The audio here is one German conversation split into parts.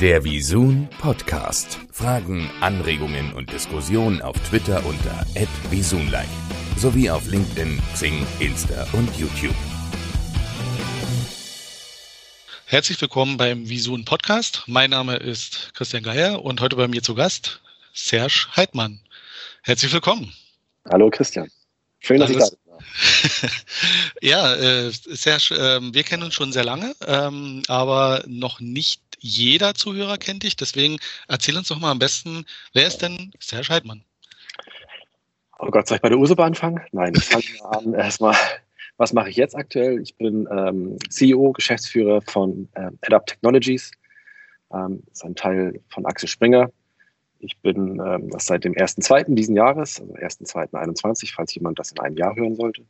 Der Visun Podcast. Fragen, Anregungen und Diskussionen auf Twitter unter @visunlike sowie auf LinkedIn, Xing, Insta und YouTube. Herzlich willkommen beim Visun Podcast. Mein Name ist Christian Geier und heute bei mir zu Gast Serge Heidmann. Herzlich willkommen. Hallo Christian. Schön, dass Alles, ich da bin. ja, äh, Serge, äh, wir kennen uns schon sehr lange, ähm, aber noch nicht jeder Zuhörer kennt dich. Deswegen erzähl uns doch mal am besten, wer ist denn Serge Heidmann? Oh Gott, soll ich bei der Ursula anfangen? Nein, ich fange an. Erstmal, was mache ich jetzt aktuell? Ich bin ähm, CEO, Geschäftsführer von ähm, Adapt Technologies. Ähm, das ist ein Teil von Axel Springer. Ich bin ähm, das seit dem 1.2. diesen Jahres, also 1.2.21, falls jemand das in einem Jahr hören sollte.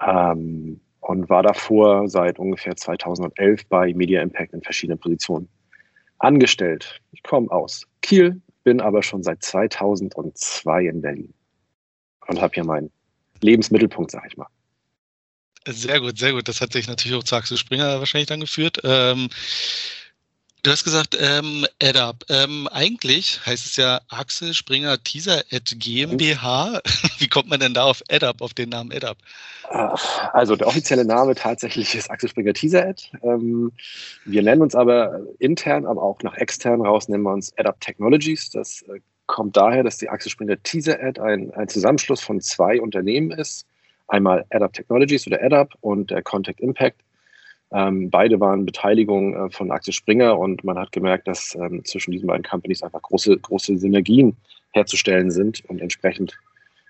Ähm, und war davor seit ungefähr 2011 bei Media Impact in verschiedenen Positionen angestellt. Ich komme aus Kiel, bin aber schon seit 2002 in Berlin und habe hier meinen Lebensmittelpunkt, sag ich mal. Sehr gut, sehr gut. Das hat sich natürlich auch zu Axel Springer wahrscheinlich dann geführt. Ähm, Du hast gesagt, ähm, AdUp. Ähm, eigentlich heißt es ja Axel Springer Teaser at GmbH. Wie kommt man denn da auf AdUp, auf den Namen AdUp? Ah, also der offizielle Name tatsächlich ist Axel Springer Teaser Ad. Ähm, wir nennen uns aber intern, aber auch nach extern raus, nennen wir uns AdUp Technologies. Das äh, kommt daher, dass die Axel Springer Teaser Ad ein, ein Zusammenschluss von zwei Unternehmen ist. Einmal AdUp Technologies oder AdUp und der Contact Impact ähm, beide waren Beteiligung äh, von Axel Springer und man hat gemerkt, dass ähm, zwischen diesen beiden Companies einfach große, große Synergien herzustellen sind und entsprechend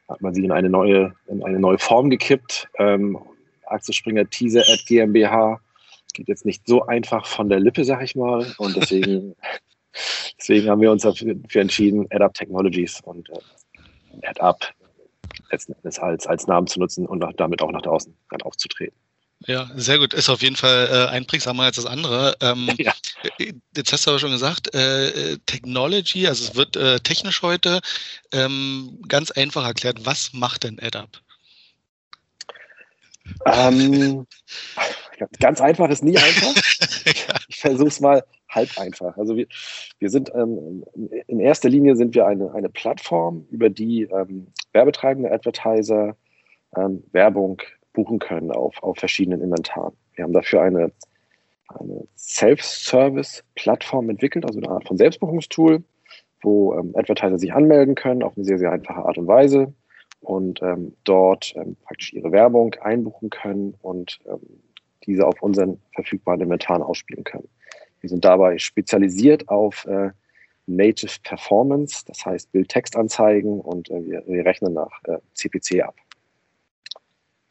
hat man sie in eine neue, in eine neue Form gekippt. Ähm, Axel Springer Teaser at GmbH geht jetzt nicht so einfach von der Lippe, sag ich mal. Und deswegen, deswegen haben wir uns dafür entschieden, AdUp Technologies und äh, AdUp letzten Endes als, als Namen zu nutzen und damit auch nach draußen aufzutreten. Ja, sehr gut. Ist auf jeden Fall äh, einprägsamer als das andere. Ähm, ja. Jetzt hast du aber schon gesagt, äh, Technology, also es wird äh, technisch heute ähm, ganz einfach erklärt. Was macht denn AdUp? Ähm, ganz einfach ist nie einfach. ja. Ich versuche es mal halb einfach. Also wir, wir sind ähm, in erster Linie sind wir eine, eine Plattform, über die ähm, werbetreibende Advertiser ähm, Werbung buchen können auf, auf verschiedenen Inventaren. Wir haben dafür eine, eine Self-Service-Plattform entwickelt, also eine Art von Selbstbuchungstool, wo ähm, Advertiser sich anmelden können auf eine sehr, sehr einfache Art und Weise und ähm, dort ähm, praktisch ihre Werbung einbuchen können und ähm, diese auf unseren verfügbaren Inventaren ausspielen können. Wir sind dabei spezialisiert auf äh, Native Performance, das heißt Bild-Text-Anzeigen und äh, wir, wir, rechnen nach äh, CPC ab.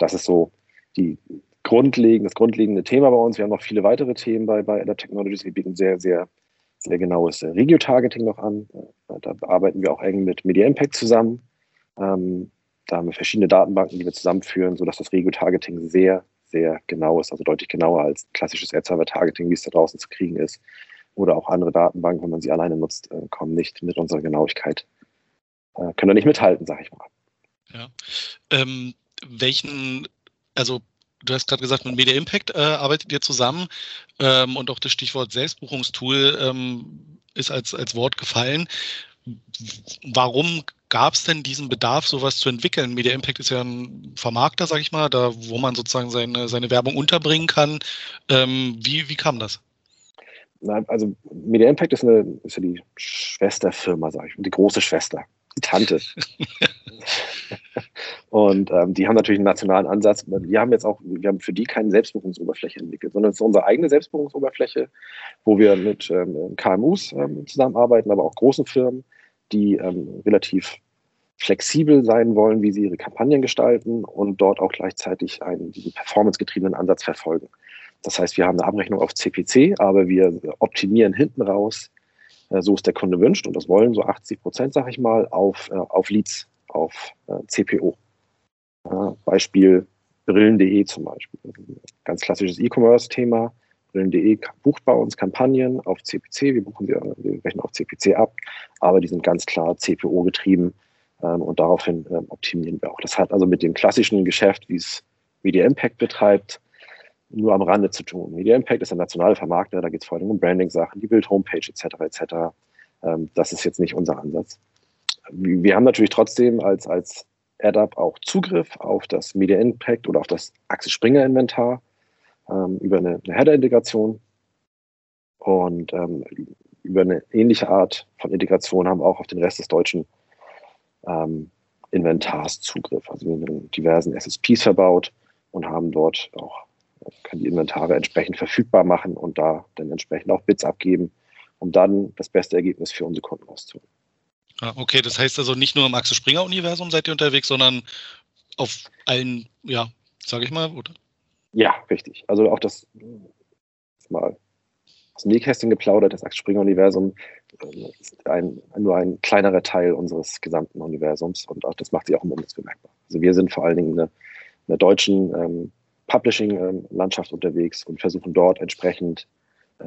Das ist so die grundlegend, das grundlegende Thema bei uns. Wir haben noch viele weitere Themen bei, bei Adapt Technologies. Wir bieten sehr, sehr, sehr genaues Regio-Targeting noch an. Äh, da arbeiten wir auch eng mit Media Impact zusammen. Ähm, da haben wir verschiedene Datenbanken, die wir zusammenführen, sodass das Regio-Targeting sehr, sehr genau ist, also deutlich genauer als klassisches Ad-Server-Targeting, wie es da draußen zu kriegen ist. Oder auch andere Datenbanken, wenn man sie alleine nutzt, äh, kommen nicht mit unserer Genauigkeit, äh, können da nicht mithalten, sage ich mal. Ja. Ähm, welchen, also du hast gerade gesagt, mit Media Impact äh, arbeitet ihr zusammen ähm, und auch das Stichwort Selbstbuchungstool ähm, ist als, als Wort gefallen. Warum gab es denn diesen Bedarf, sowas zu entwickeln? Media Impact ist ja ein Vermarkter, sag ich mal, da wo man sozusagen seine, seine Werbung unterbringen kann. Ähm, wie, wie kam das? also Media Impact ist, eine, ist ja die Schwesterfirma, sage ich, die große Schwester, die Tante. Und ähm, die haben natürlich einen nationalen Ansatz. Wir haben jetzt auch, wir haben für die keine Selbstbuchungsoberfläche entwickelt, sondern es ist unsere eigene Selbstbuchungsoberfläche, wo wir mit ähm, KMUs ähm, zusammenarbeiten, aber auch großen Firmen, die ähm, relativ flexibel sein wollen, wie sie ihre Kampagnen gestalten und dort auch gleichzeitig einen diesen performancegetriebenen Ansatz verfolgen. Das heißt, wir haben eine Abrechnung auf CPC, aber wir optimieren hinten raus, äh, so es der Kunde wünscht, und das wollen so 80 Prozent, sage ich mal, auf, äh, auf Leads, auf äh, CPO. Ja, Beispiel Brillen.de zum Beispiel. Ganz klassisches E-Commerce-Thema. Brillen.de bucht bei uns Kampagnen auf CPC. Wir, buchen, wir, wir rechnen auf CPC ab, aber die sind ganz klar CPO getrieben ähm, und daraufhin ähm, optimieren wir auch. Das hat also mit dem klassischen Geschäft, wie es Media Impact betreibt, nur am Rande zu tun. Media Impact ist ein nationaler Vermarkter, da geht es vor allem um Branding-Sachen, die Bild-Homepage etc. etc. Ähm, das ist jetzt nicht unser Ansatz. Wir haben natürlich trotzdem als, als AdUp auch Zugriff auf das Media Impact oder auf das Axel Springer Inventar ähm, über eine, eine Header-Integration. Und ähm, über eine ähnliche Art von Integration haben wir auch auf den Rest des deutschen ähm, Inventars Zugriff. Also wir haben diversen SSPs verbaut und haben dort auch, können die Inventare entsprechend verfügbar machen und da dann entsprechend auch Bits abgeben, um dann das beste Ergebnis für unsere Kunden rauszuholen. Ah, okay, das heißt also nicht nur im Axel Springer Universum seid ihr unterwegs, sondern auf allen, ja, sage ich mal, oder? Ja, richtig. Also auch das mal aus dem Nähkästchen geplaudert, das Axel Springer Universum äh, ist ein, nur ein kleinerer Teil unseres gesamten Universums und auch das macht sich auch im Umsatz bemerkbar. Also wir sind vor allen Dingen in der, in der deutschen ähm, Publishing-Landschaft ähm, unterwegs und versuchen dort entsprechend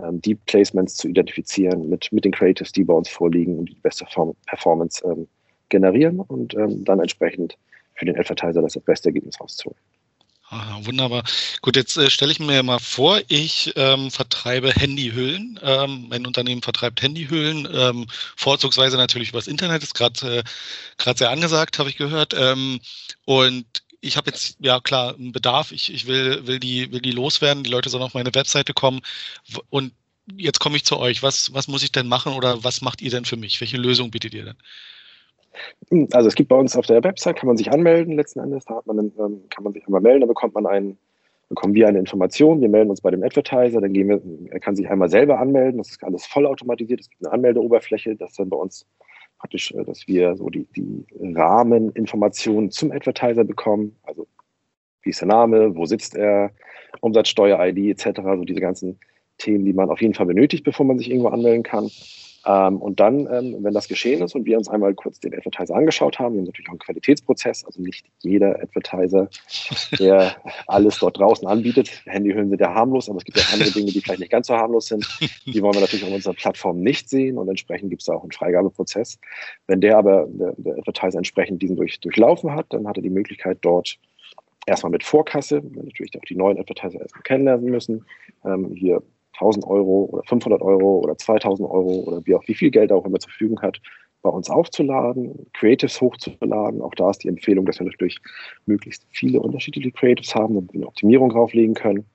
ähm, Deep Placements zu identifizieren mit, mit den Creatives, die bei uns vorliegen und die beste Form, Performance ähm, generieren und ähm, dann entsprechend für den Advertiser das beste Ergebnis rauszuholen. Aha, wunderbar. Gut, jetzt äh, stelle ich mir mal vor, ich ähm, vertreibe Handyhüllen. Ähm, mein Unternehmen vertreibt Handyhüllen, ähm, vorzugsweise natürlich übers Internet, ist gerade äh, sehr angesagt, habe ich gehört. Ähm, und ich habe jetzt, ja klar, einen Bedarf, ich, ich will, will, die, will die loswerden, die Leute sollen auf meine Webseite kommen. Und jetzt komme ich zu euch. Was, was muss ich denn machen oder was macht ihr denn für mich? Welche Lösung bietet ihr denn? Also es gibt bei uns auf der Website, kann man sich anmelden letzten Endes, da hat man, ähm, kann man sich einmal melden, da bekommt man einen, bekommen wir eine Information, wir melden uns bei dem Advertiser, dann gehen wir, er kann sich einmal selber anmelden, das ist alles vollautomatisiert, es gibt eine Anmeldeoberfläche, das dann bei uns praktisch, äh, dass wir so die, die Rahmeninformationen zum Advertiser bekommen, also wie ist der Name, wo sitzt er, Umsatzsteuer-ID etc., so diese ganzen Themen, die man auf jeden Fall benötigt, bevor man sich irgendwo anmelden kann. Ähm, und dann, ähm, wenn das geschehen ist und wir uns einmal kurz den Advertiser angeschaut haben, wir haben natürlich auch einen Qualitätsprozess, also nicht jeder Advertiser, der alles dort draußen anbietet. Handyhüllen sind ja harmlos, aber es gibt ja andere Dinge, die vielleicht nicht ganz so harmlos sind. Die wollen wir natürlich auf unserer Plattform nicht sehen und entsprechend gibt es da auch einen Freigabeprozess. Wenn der aber, der, der Advertiser entsprechend diesen durch, durchlaufen hat, dann hat er die Möglichkeit dort erstmal mit Vorkasse, natürlich auch die neuen Advertiser erstmal kennenlernen müssen, ähm, hier 1000 Euro oder 500 Euro oder 2000 Euro oder wie auch wie viel Geld auch immer zur Verfügung hat, bei uns aufzuladen, Creatives hochzuladen. Auch da ist die Empfehlung, dass wir natürlich möglichst viele unterschiedliche Creatives haben, damit wir eine Optimierung drauflegen können.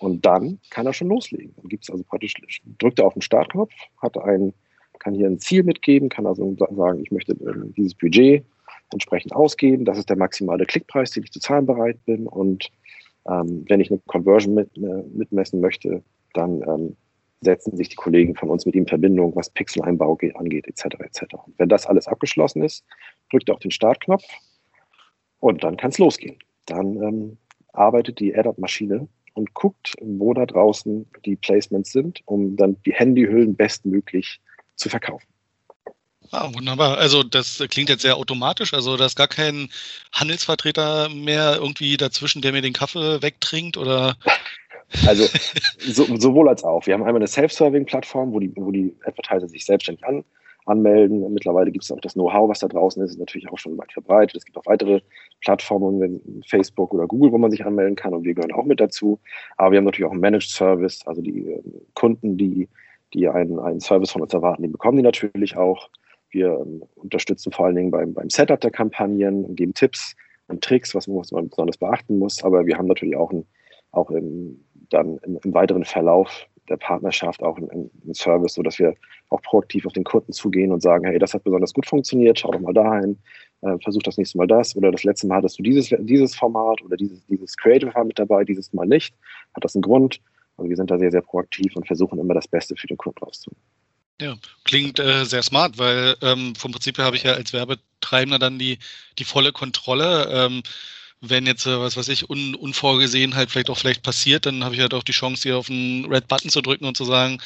Und dann kann er schon loslegen. Dann gibt es also praktisch, drückt er auf den Startknopf, hat ein, kann hier ein Ziel mitgeben, kann also sagen, ich möchte ähm, dieses Budget entsprechend ausgeben. Das ist der maximale Klickpreis, den ich zu zahlen bereit bin. Und ähm, wenn ich eine Conversion mit, äh, mitmessen möchte, dann ähm, setzen sich die Kollegen von uns mit ihm in Verbindung, was Pixel-Einbau angeht, etc. etc. Und wenn das alles abgeschlossen ist, drückt er auf den Startknopf und dann kann es losgehen. Dann ähm, arbeitet die AdUp-Maschine und guckt, wo da draußen die Placements sind, um dann die Handyhüllen bestmöglich zu verkaufen. Ah, wunderbar. Also das klingt jetzt sehr automatisch. Also da ist gar kein Handelsvertreter mehr irgendwie dazwischen, der mir den Kaffee wegtrinkt oder also so, sowohl als auch. Wir haben einmal eine Self-Serving-Plattform, wo die, wo die Advertiser sich selbstständig an, anmelden. Mittlerweile gibt es auch das Know-how, was da draußen ist, ist natürlich auch schon weit verbreitet. Es gibt auch weitere Plattformen, Facebook oder Google, wo man sich anmelden kann und wir gehören auch mit dazu. Aber wir haben natürlich auch einen Managed Service, also die äh, Kunden, die, die einen, einen Service von uns erwarten, die bekommen die natürlich auch. Wir ähm, unterstützen vor allen Dingen beim, beim Setup der Kampagnen und geben Tipps und Tricks, was, was man besonders beachten muss. Aber wir haben natürlich auch ein auch im, dann im, im weiteren Verlauf der Partnerschaft auch einen, Service, sodass wir auch proaktiv auf den Kunden zugehen und sagen, hey, das hat besonders gut funktioniert, schau doch mal dahin, äh, versuch das nächste Mal das oder das letzte Mal hattest du dieses, dieses Format oder dieses, dieses Creative war mit dabei, dieses Mal nicht. Hat das einen Grund? Also wir sind da sehr, sehr proaktiv und versuchen immer das Beste für den Kunden rauszuholen. Ja, klingt äh, sehr smart, weil ähm, vom Prinzip her habe ich ja als Werbetreibender dann die, die volle Kontrolle. Ähm, wenn jetzt, äh, was weiß ich, un, unvorgesehen halt vielleicht auch vielleicht passiert, dann habe ich halt auch die Chance, hier auf den Red Button zu drücken und zu sagen,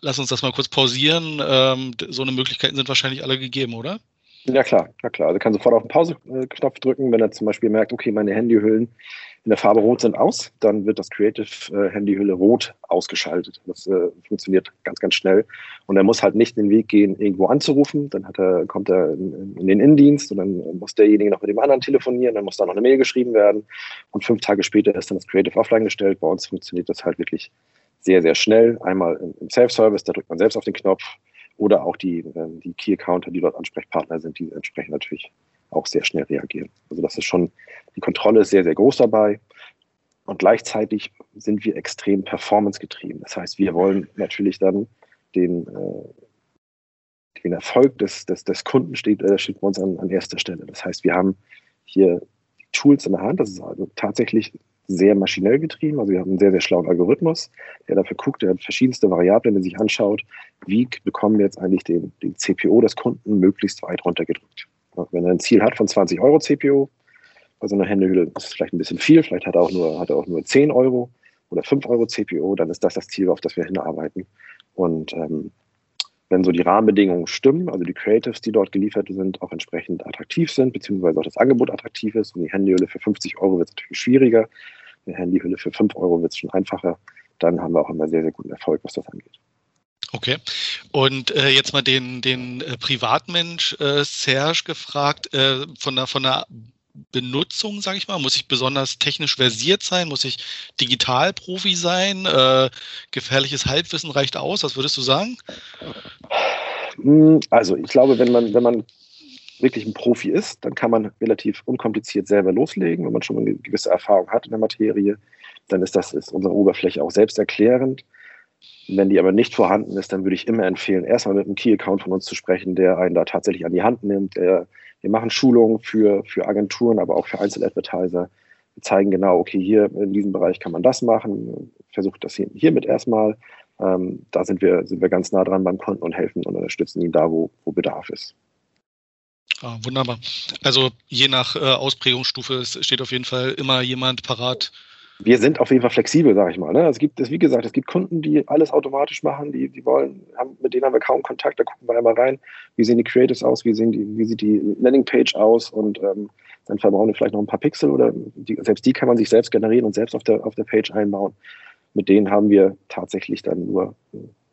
lass uns das mal kurz pausieren. Ähm, so eine Möglichkeiten sind wahrscheinlich alle gegeben, oder? Ja klar, ja klar. Also kann sofort auf den Pause-Knopf drücken, wenn er zum Beispiel merkt, okay, meine Handyhüllen in der Farbe rot sind, aus. Dann wird das Creative äh, Handyhülle rot ausgeschaltet. Das äh, funktioniert ganz, ganz schnell. Und er muss halt nicht den Weg gehen, irgendwo anzurufen. Dann er, kommt er in, in den Innendienst und dann muss derjenige noch mit dem anderen telefonieren. Dann muss da noch eine Mail geschrieben werden. Und fünf Tage später ist dann das Creative offline gestellt. Bei uns funktioniert das halt wirklich sehr, sehr schnell. Einmal im Self-Service, da drückt man selbst auf den Knopf. Oder auch die, ähm, die Key-Accounter, die dort Ansprechpartner sind, die entsprechend natürlich auch sehr schnell reagieren. Also das ist schon, die Kontrolle ist sehr, sehr groß dabei. Und gleichzeitig sind wir extrem performance-getrieben. Das heißt, wir wollen natürlich dann den, äh, den Erfolg des, des, des Kunden steht, äh, steht bei uns an, an erster Stelle. Das heißt, wir haben hier Tools in der Hand. Das ist also tatsächlich sehr maschinell getrieben. Also wir haben einen sehr, sehr schlauen Algorithmus, der dafür guckt, der hat verschiedenste Variablen, der sich anschaut, wie bekommen wir jetzt eigentlich den, den CPO des Kunden möglichst weit runtergedrückt. Wenn er ein Ziel hat von 20 Euro CPO, bei so einer Händehülle ist vielleicht ein bisschen viel, vielleicht hat er auch nur, hat er auch nur 10 Euro oder 5 Euro CPO, dann ist das das Ziel, auf das wir hinarbeiten. Und ähm, wenn so die Rahmenbedingungen stimmen, also die Creatives, die dort geliefert sind, auch entsprechend attraktiv sind, beziehungsweise auch das Angebot attraktiv ist und die Handyhülle für 50 Euro wird es natürlich schwieriger, eine Handyhülle für 5 Euro wird es schon einfacher, dann haben wir auch immer sehr, sehr guten Erfolg, was das angeht. Okay. Und äh, jetzt mal den, den äh, Privatmensch äh, Serge gefragt, äh, von, der, von der Benutzung, sage ich mal, muss ich besonders technisch versiert sein, muss ich Digitalprofi sein, äh, gefährliches Halbwissen reicht aus, was würdest du sagen? Hm, also ich glaube, wenn man, wenn man wirklich ein Profi ist, dann kann man relativ unkompliziert selber loslegen, wenn man schon eine gewisse Erfahrung hat in der Materie, dann ist das ist unsere Oberfläche auch selbsterklärend. Wenn die aber nicht vorhanden ist, dann würde ich immer empfehlen, erstmal mit einem Key-Account von uns zu sprechen, der einen da tatsächlich an die Hand nimmt. Wir machen Schulungen für, für Agenturen, aber auch für Einzeladvertiser. Wir zeigen genau, okay, hier in diesem Bereich kann man das machen. Versucht das hier, hiermit erstmal. Ähm, da sind wir, sind wir ganz nah dran beim Kunden und helfen und unterstützen ihn da, wo, wo Bedarf ist. Ah, wunderbar. Also je nach äh, Ausprägungsstufe steht auf jeden Fall immer jemand parat, wir sind auf jeden Fall flexibel, sage ich mal. Ne? Es gibt, wie gesagt, es gibt Kunden, die alles automatisch machen, die, die wollen, haben, mit denen haben wir kaum Kontakt, da gucken wir einmal rein, wie sehen die Creatives aus, wie, sehen die, wie sieht die Landingpage aus und ähm, dann verbauen wir vielleicht noch ein paar Pixel oder die, selbst die kann man sich selbst generieren und selbst auf der, auf der Page einbauen. Mit denen haben wir tatsächlich dann nur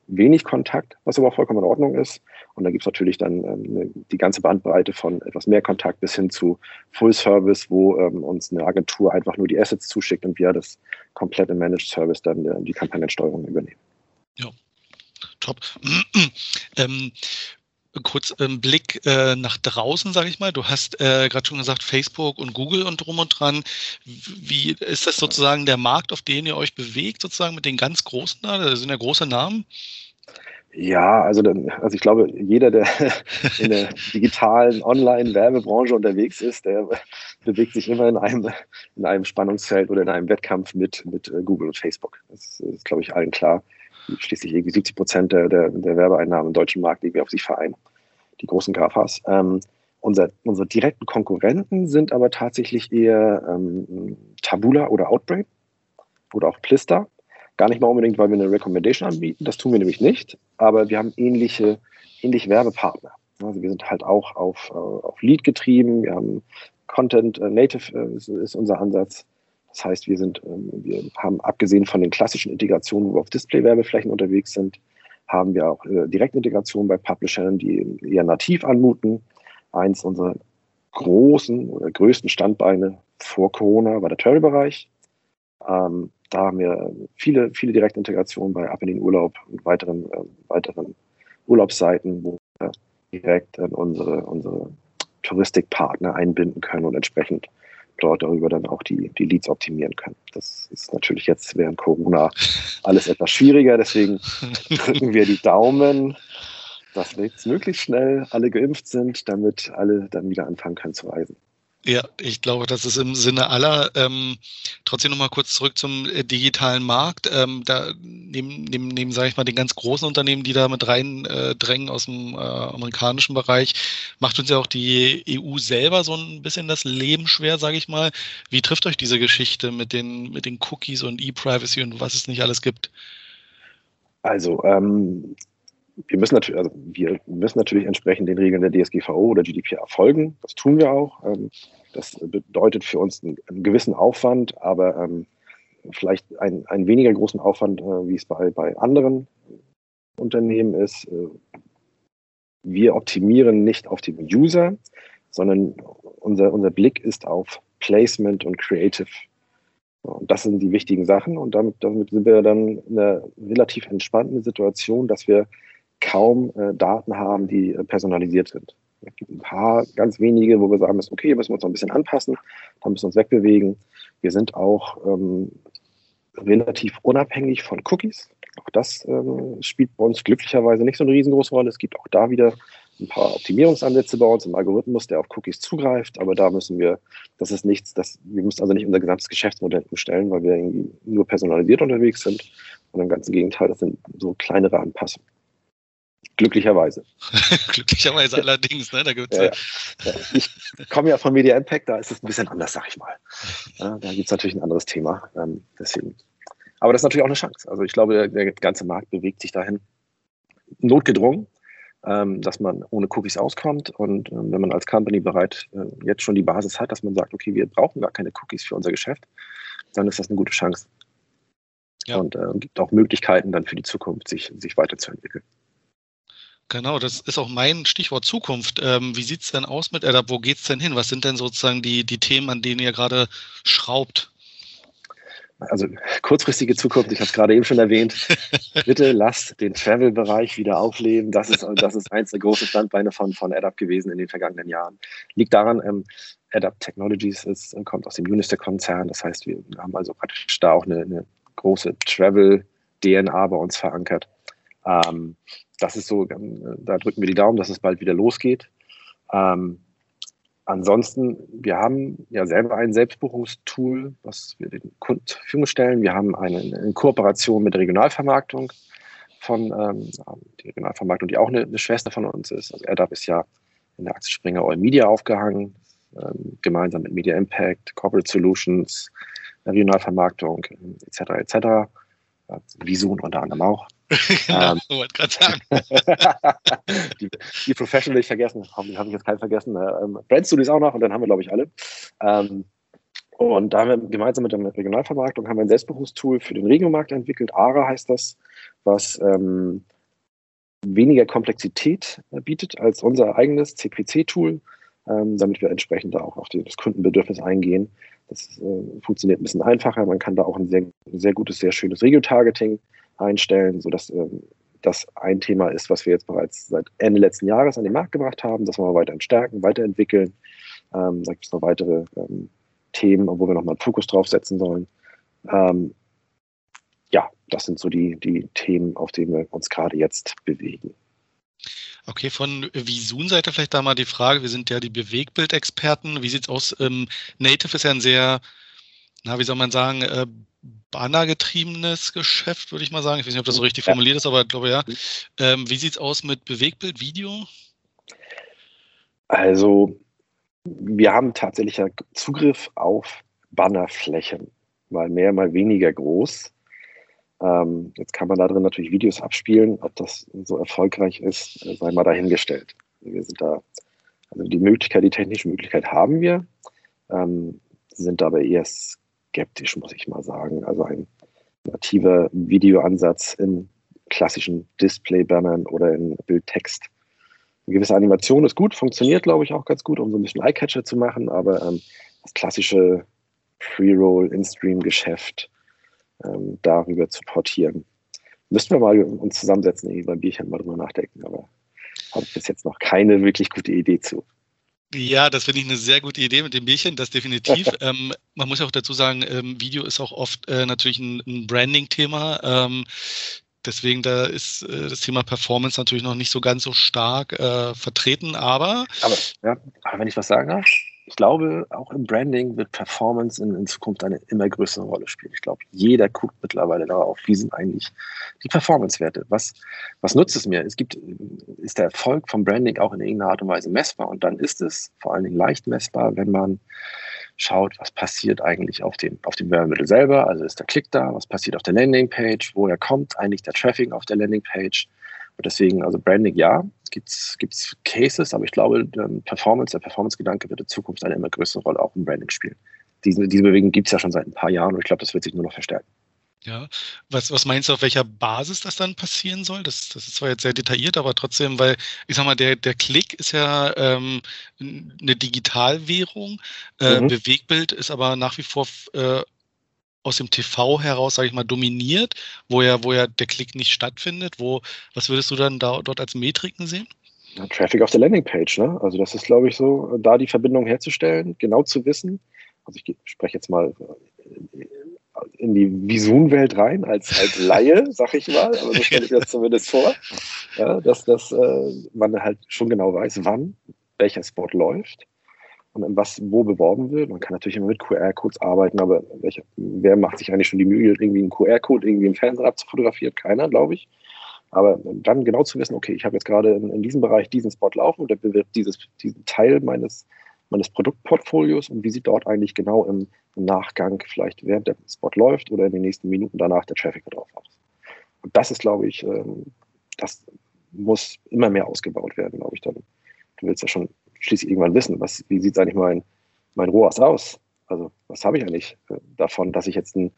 wenig Kontakt, was aber vollkommen in Ordnung ist. Und da gibt es natürlich dann ähm, die ganze Bandbreite von etwas mehr Kontakt bis hin zu Full Service, wo ähm, uns eine Agentur einfach nur die Assets zuschickt und wir das komplette Managed Service dann äh, die Kampagnensteuerung übernehmen. Ja, top. ähm, kurz einen Blick äh, nach draußen, sage ich mal. Du hast äh, gerade schon gesagt, Facebook und Google und drum und dran. Wie ist das sozusagen der Markt, auf den ihr euch bewegt, sozusagen mit den ganz großen da? Das sind ja große Namen. Ja, also, also ich glaube, jeder, der in der digitalen Online-Werbebranche unterwegs ist, der bewegt sich immer in einem, in einem Spannungsfeld oder in einem Wettkampf mit, mit äh, Google und Facebook. Das ist, glaube ich, allen klar schließlich irgendwie 70 Prozent der, der, der Werbeeinnahmen im deutschen Markt liegen auf sich vereinen, die großen GAFAs. Ähm, unser, unsere direkten Konkurrenten sind aber tatsächlich eher ähm, Tabula oder Outbrain oder auch Plister. Gar nicht mal unbedingt, weil wir eine Recommendation anbieten, das tun wir nämlich nicht, aber wir haben ähnliche, ähnliche Werbepartner. Also wir sind halt auch auf, äh, auf Lead getrieben, wir haben Content äh, Native äh, ist, ist unser Ansatz. Das heißt, wir sind, ähm, wir haben abgesehen von den klassischen Integrationen, wo wir auf Display-Werbeflächen unterwegs sind, haben wir auch äh, Direktintegrationen bei Publishern, die eher nativ anmuten. Eins unserer großen oder größten Standbeine vor Corona war der Travel-Bereich. Ähm, da haben wir viele, viele Direktintegrationen bei Ab in den Urlaub und weiteren, äh, weiteren Urlaubsseiten, wo wir direkt äh, unsere, unsere Touristikpartner einbinden können und entsprechend dort darüber dann auch die, die Leads optimieren können. Das ist natürlich jetzt während Corona alles etwas schwieriger, deswegen drücken wir die Daumen, dass jetzt möglichst schnell alle geimpft sind, damit alle dann wieder anfangen können zu reisen. Ja, ich glaube, das ist im Sinne aller. Ähm, trotzdem nochmal kurz zurück zum äh, digitalen Markt. Ähm, da neben, neben, neben sage ich mal, den ganz großen Unternehmen, die da mit rein äh, aus dem äh, amerikanischen Bereich, macht uns ja auch die EU selber so ein bisschen das Leben schwer, sage ich mal. Wie trifft euch diese Geschichte mit den, mit den Cookies und E-Privacy und was es nicht alles gibt? Also, ähm, wir müssen natürlich, also wir müssen natürlich entsprechend den Regeln der DSGVO oder GDPR folgen. Das tun wir auch. Ähm, das bedeutet für uns einen, einen gewissen Aufwand, aber ähm, vielleicht einen, einen weniger großen Aufwand, äh, wie es bei, bei anderen Unternehmen ist. Äh, wir optimieren nicht auf den User, sondern unser, unser Blick ist auf Placement und Creative. Und das sind die wichtigen Sachen. Und damit, damit sind wir dann in einer relativ entspannten Situation, dass wir kaum äh, Daten haben, die äh, personalisiert sind. Es gibt ein paar ganz wenige, wo wir sagen müssen, okay, müssen wir uns noch ein bisschen anpassen, da müssen wir uns wegbewegen. Wir sind auch ähm, relativ unabhängig von Cookies. Auch das ähm, spielt bei uns glücklicherweise nicht so eine riesengroße Rolle. Es gibt auch da wieder ein paar Optimierungsansätze bei uns im Algorithmus, der auf Cookies zugreift, aber da müssen wir, das ist nichts, das, wir müssen also nicht unser gesamtes Geschäftsmodell umstellen, weil wir irgendwie nur personalisiert unterwegs sind, sondern im ganzen Gegenteil, das sind so kleinere Anpassungen. Glücklicherweise. Glücklicherweise allerdings, ne? Da gibt's ja, ja. Ja. Ich komme ja von Media Impact, da ist es ein bisschen anders, sag ich mal. da gibt es natürlich ein anderes Thema. Ähm, deswegen. Aber das ist natürlich auch eine Chance. Also ich glaube, der, der ganze Markt bewegt sich dahin. Notgedrungen, ähm, dass man ohne Cookies auskommt. Und ähm, wenn man als Company bereit äh, jetzt schon die Basis hat, dass man sagt, okay, wir brauchen gar keine Cookies für unser Geschäft, dann ist das eine gute Chance. Und äh, gibt auch Möglichkeiten dann für die Zukunft, sich, sich weiterzuentwickeln. Genau, das ist auch mein Stichwort Zukunft. Ähm, wie sieht es denn aus mit AdApp? Wo geht es denn hin? Was sind denn sozusagen die, die Themen, an denen ihr gerade schraubt? Also kurzfristige Zukunft, ich habe es gerade eben schon erwähnt, bitte lasst den Travel-Bereich wieder aufleben. Das ist, das ist eins der großen Standbeine von, von AdApp gewesen in den vergangenen Jahren. Liegt daran, ähm, AdApp Technologies ist, kommt aus dem Unister-Konzern. Das heißt, wir haben also praktisch da auch eine, eine große Travel-DNA bei uns verankert. Ähm, das ist so, ähm, da drücken wir die Daumen, dass es bald wieder losgeht. Ähm, ansonsten, wir haben ja selber ein Selbstbuchungstool, was wir den Kunden zur Verfügung stellen. Wir haben eine, eine Kooperation mit der Regionalvermarktung von ähm, die Regionalvermarktung, die auch eine, eine, Schwester von uns ist. Also AirDAP ist ja in der Aktie Springer All Media aufgehangen, ähm, gemeinsam mit Media Impact, Corporate Solutions, Regionalvermarktung etc. etc. Visun unter anderem auch. genau, ähm, wollte gerade sagen. die, die Profession will ich vergessen, habe hab ich jetzt keinen vergessen. Ähm, Brand Studios auch noch und dann haben wir, glaube ich, alle. Ähm, und da haben wir gemeinsam mit der Regionalvermarktung haben wir ein Selbstbuchungstool für den Regiomarkt entwickelt. ARA heißt das, was ähm, weniger Komplexität bietet als unser eigenes CPC-Tool, ähm, damit wir entsprechend da auch auf das Kundenbedürfnis eingehen. Das äh, funktioniert ein bisschen einfacher. Man kann da auch ein sehr, sehr gutes, sehr schönes Regio-Targeting einstellen, sodass ähm, das ein Thema ist, was wir jetzt bereits seit Ende letzten Jahres an den Markt gebracht haben. Das wollen wir weiterhin stärken, weiterentwickeln. Ähm, da gibt es noch weitere ähm, Themen, wo wir nochmal einen Fokus drauf setzen sollen. Ähm, ja, das sind so die, die Themen, auf denen wir uns gerade jetzt bewegen. Okay, von Visun-Seite vielleicht da mal die Frage, wir sind ja die Bewegbildexperten. Wie sieht es aus? Ähm, Native ist ja ein sehr, na, wie soll man sagen, äh, bannergetriebenes Geschäft, würde ich mal sagen. Ich weiß nicht, ob das so richtig formuliert ist, aber ich glaube ja. Ähm, wie sieht es aus mit Bewegtbild, Video? Also, wir haben tatsächlich ja Zugriff auf Bannerflächen, mal mehr, mal weniger groß. Ähm, jetzt kann man da drin natürlich Videos abspielen. Ob das so erfolgreich ist, sei mal dahingestellt. Wir sind da, also die Möglichkeit, die technische Möglichkeit haben wir, ähm, sind aber eher skeptisch, muss ich mal sagen. Also ein nativer Videoansatz in klassischen Display-Bannern oder in Bildtext. Eine gewisse Animation ist gut, funktioniert, glaube ich, auch ganz gut, um so ein bisschen Eye-Catcher zu machen, aber ähm, das klassische Pre-Roll, In-Stream-Geschäft ähm, darüber zu portieren. Müssten wir mal uns zusammensetzen, irgendwie beim Bierchen mal drüber nachdenken, aber habe ich bis jetzt noch keine wirklich gute Idee zu. Ja, das finde ich eine sehr gute Idee mit dem Bierchen, das definitiv. ähm, man muss ja auch dazu sagen, ähm, Video ist auch oft äh, natürlich ein, ein Branding-Thema. Ähm, deswegen da ist äh, das Thema Performance natürlich noch nicht so ganz so stark äh, vertreten, aber. Aber, ja, aber wenn ich was sagen darf, ich glaube, auch im Branding wird Performance in, in, Zukunft eine immer größere Rolle spielen. Ich glaube, jeder guckt mittlerweile darauf, wie sind eigentlich die Performance-Werte. Was, was nutzt es mir? Es gibt, ist der Erfolg vom Branding auch in irgendeiner Art und Weise messbar? Und dann ist es vor allen Dingen leicht messbar, wenn man schaut, was passiert eigentlich auf dem, auf dem Werbemittel selber, also ist der Klick da, was passiert auf der Landingpage, woher kommt eigentlich der Traffic auf der Landingpage. Und deswegen, also Branding ja, gibt es Cases, aber ich glaube, Performance, der Performance-Gedanke wird in Zukunft eine immer größere Rolle auch im Branding spielen. Diese, diese Bewegung gibt es ja schon seit ein paar Jahren und ich glaube, das wird sich nur noch verstärken. Ja, was, was meinst du, auf welcher Basis das dann passieren soll? Das, das ist zwar jetzt sehr detailliert, aber trotzdem, weil ich sag mal, der, der Klick ist ja ähm, eine Digitalwährung, äh, mhm. Bewegbild ist aber nach wie vor äh, aus dem TV heraus, sage ich mal, dominiert, wo ja, wo ja der Klick nicht stattfindet. Wo, was würdest du dann da, dort als Metriken sehen? Ja, Traffic auf der Landingpage, ne? Also das ist, glaube ich, so, da die Verbindung herzustellen, genau zu wissen. Also ich spreche jetzt mal in die Visun-Welt rein, als, als Laie, sag ich mal, aber so stelle ich mir das zumindest vor, ja, dass, dass äh, man halt schon genau weiß, wann welcher Spot läuft was wo beworben wird. Man kann natürlich immer mit QR-Codes arbeiten, aber welcher, wer macht sich eigentlich schon die Mühe, irgendwie einen QR-Code irgendwie im Fernsehen abzufotografieren? Keiner, glaube ich. Aber dann genau zu wissen, okay, ich habe jetzt gerade in, in, diesem Bereich diesen Spot laufen und der bewirbt dieses, diesen Teil meines meines Produktportfolios und wie sieht dort eigentlich genau im, im, Nachgang, vielleicht während der Spot läuft oder in den nächsten Minuten danach der Traffic drauf ist. Und das ist, glaube ich, ähm, das muss immer mehr ausgebaut werden, glaube ich. Dann, du willst ja schon schließlich irgendwann wissen, was, wie sieht eigentlich mein, mein ROAS aus? Also was habe ich eigentlich äh, davon, dass ich jetzt ein,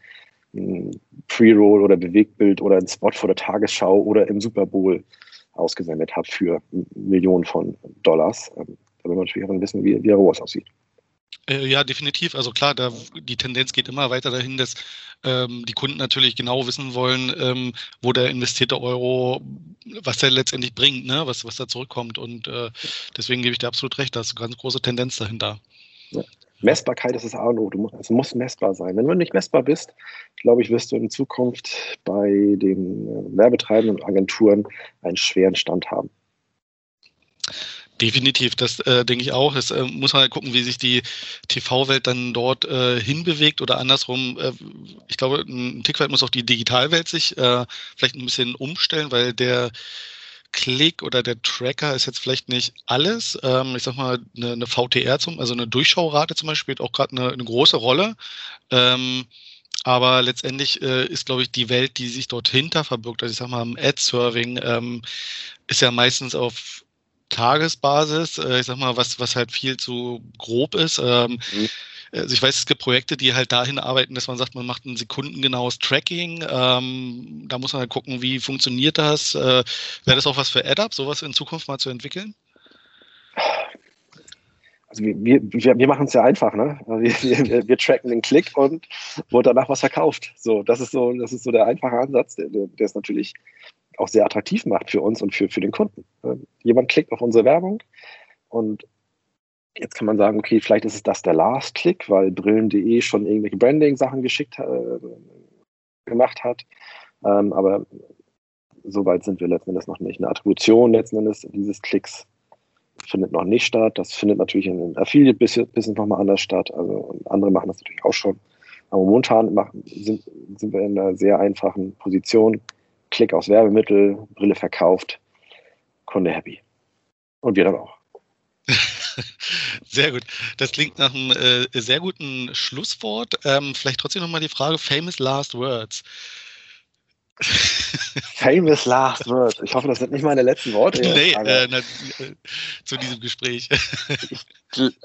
ein Pre-Roll oder Bewegtbild oder ein Spot vor der Tagesschau oder im Super Bowl ausgesendet habe für Millionen von Dollars. Ähm, da will man natürlich auch wissen, wie, wie ROAS aussieht. Äh, ja, definitiv. Also klar, da, die Tendenz geht immer weiter dahin, dass ähm, die Kunden natürlich genau wissen wollen, ähm, wo der investierte Euro, was der letztendlich bringt, ne? was, was da zurückkommt. Und äh, deswegen gebe ich dir absolut recht, da ist eine ganz große Tendenz dahinter. Ja. Messbarkeit ist das A und O. Du es muss messbar sein. Wenn du nicht messbar bist, glaube ich, wirst du in Zukunft bei den äh, werbetreibenden Agenturen einen schweren Stand haben. Definitiv, das äh, denke ich auch. Es äh, muss man halt gucken, wie sich die TV-Welt dann dort äh, hinbewegt oder andersrum. Äh, ich glaube, ein Tick weit muss auch die Digitalwelt sich äh, vielleicht ein bisschen umstellen, weil der Klick oder der Tracker ist jetzt vielleicht nicht alles. Ähm, ich sag mal, eine, eine, VTR zum, also eine Durchschaurate zum Beispiel spielt auch gerade eine, eine, große Rolle. Ähm, aber letztendlich äh, ist, glaube ich, die Welt, die sich dort hinter verbirgt, also ich sag mal, im Ad-Serving, ähm, ist ja meistens auf Tagesbasis, äh, ich sag mal, was, was halt viel zu grob ist. Ähm, mhm. Also ich weiß, es gibt Projekte, die halt dahin arbeiten, dass man sagt, man macht ein sekundengenaues Tracking. Ähm, da muss man halt gucken, wie funktioniert das. Äh, Wäre das auch was für AdUp, sowas in Zukunft mal zu entwickeln? Also wir, wir, wir machen es ja einfach, ne? Also wir, wir, wir, tracken den Klick und wurde danach was verkauft. So, das ist so, das ist so der einfache Ansatz, der, der, der ist natürlich auch sehr attraktiv macht für uns und für, für den Kunden. Jemand klickt auf unsere Werbung und jetzt kann man sagen, okay, vielleicht ist es das der Last-Click, weil Brillen.de schon irgendwelche Branding-Sachen geschickt äh, gemacht hat. Ähm, aber so weit sind wir letzten Endes noch nicht. Eine Attribution letzten Endes dieses Klicks findet noch nicht statt. Das findet natürlich in Affiliate-Business nochmal anders statt. Also andere machen das natürlich auch schon. Aber momentan machen, sind, sind wir in einer sehr einfachen Position. Klick aufs Werbemittel, Brille verkauft, Kunde happy. Und wir dann auch. Sehr gut. Das klingt nach einem äh, sehr guten Schlusswort. Ähm, vielleicht trotzdem nochmal die Frage: Famous Last Words. Famous Last Words. Ich hoffe, das sind nicht meine letzten Worte. Nee, äh, na, äh, zu diesem Gespräch. ich,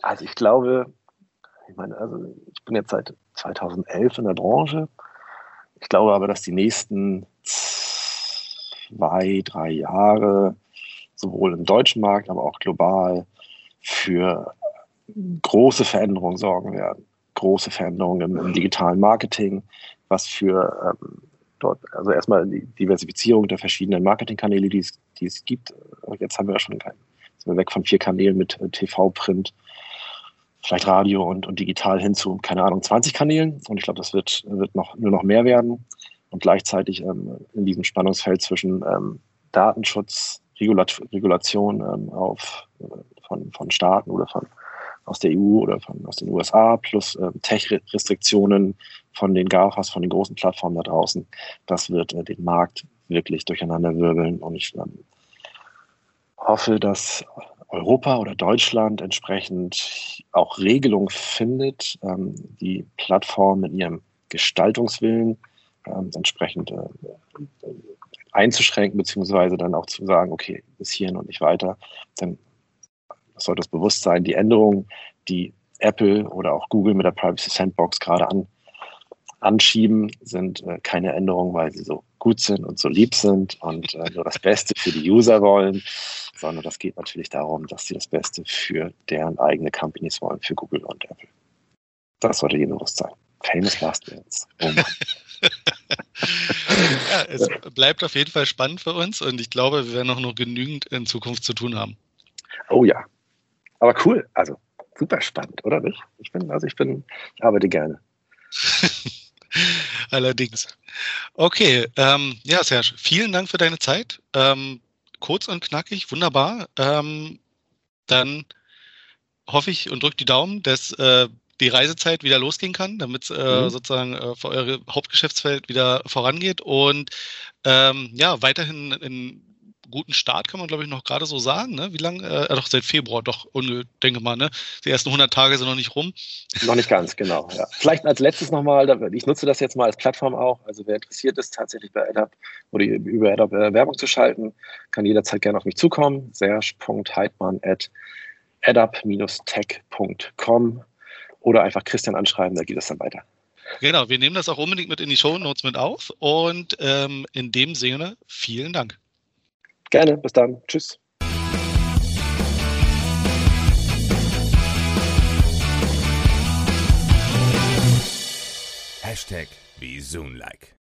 also, ich glaube, ich meine, also ich bin jetzt seit 2011 in der Branche. Ich glaube aber, dass die nächsten zwei, drei Jahre sowohl im deutschen Markt, aber auch global für große Veränderungen sorgen werden. Große Veränderungen im, im digitalen Marketing, was für ähm, dort, also erstmal die Diversifizierung der verschiedenen Marketingkanäle, die es, die es gibt. Jetzt haben wir ja schon keinen, sind wir weg von vier Kanälen mit äh, TV, Print, vielleicht Radio und, und digital hin zu, keine Ahnung, 20 Kanälen. Und ich glaube, das wird, wird noch, nur noch mehr werden und gleichzeitig ähm, in diesem Spannungsfeld zwischen ähm, Datenschutz, Regulat Regulation ähm, auf, äh, von, von Staaten oder von, aus der EU oder von, aus den USA plus äh, Tech-Restriktionen von den GAFAs, von den großen Plattformen da draußen, das wird äh, den Markt wirklich durcheinander wirbeln. Und ich ähm, hoffe, dass Europa oder Deutschland entsprechend auch Regelungen findet, ähm, die Plattform mit ihrem Gestaltungswillen ähm, entsprechend äh, einzuschränken, beziehungsweise dann auch zu sagen, okay, bis hierhin und nicht weiter, dann sollte das bewusst sein, die Änderungen, die Apple oder auch Google mit der Privacy Sandbox gerade an, anschieben, sind äh, keine Änderungen, weil sie so gut sind und so lieb sind und äh, nur das Beste für die User wollen, sondern das geht natürlich darum, dass sie das Beste für deren eigene Companies wollen, für Google und Apple. Das sollte jedem bewusst sein. Famous Last Words. Ja, es bleibt auf jeden Fall spannend für uns und ich glaube, wir werden auch noch genügend in Zukunft zu tun haben. Oh ja. Aber cool. Also super spannend, oder nicht? Ich bin, also ich bin, ich arbeite gerne. Allerdings. Okay, ähm, ja, Serge, vielen Dank für deine Zeit. Ähm, kurz und knackig, wunderbar. Ähm, dann hoffe ich und drücke die Daumen, dass äh, die Reisezeit wieder losgehen kann, damit äh, mhm. sozusagen äh, für eure Hauptgeschäftsfeld wieder vorangeht und ähm, ja, weiterhin in guten Start, kann man glaube ich noch gerade so sagen. Ne? Wie lange? Äh, doch seit Februar, doch, denke mal, ne? Die ersten 100 Tage sind noch nicht rum. Noch nicht ganz, genau. Ja. Vielleicht als letztes nochmal, ich nutze das jetzt mal als Plattform auch. Also wer interessiert ist, tatsächlich bei AdApp oder über AdApp äh, Werbung zu schalten, kann jederzeit gerne auf mich zukommen. serge.heidmann at adapp-tech.com oder einfach Christian anschreiben, da geht es dann weiter. Genau, wir nehmen das auch unbedingt mit in die Show Notes mit auf und ähm, in dem Sinne vielen Dank. Gerne, bis dann. Tschüss. Hashtag wie Zoom like.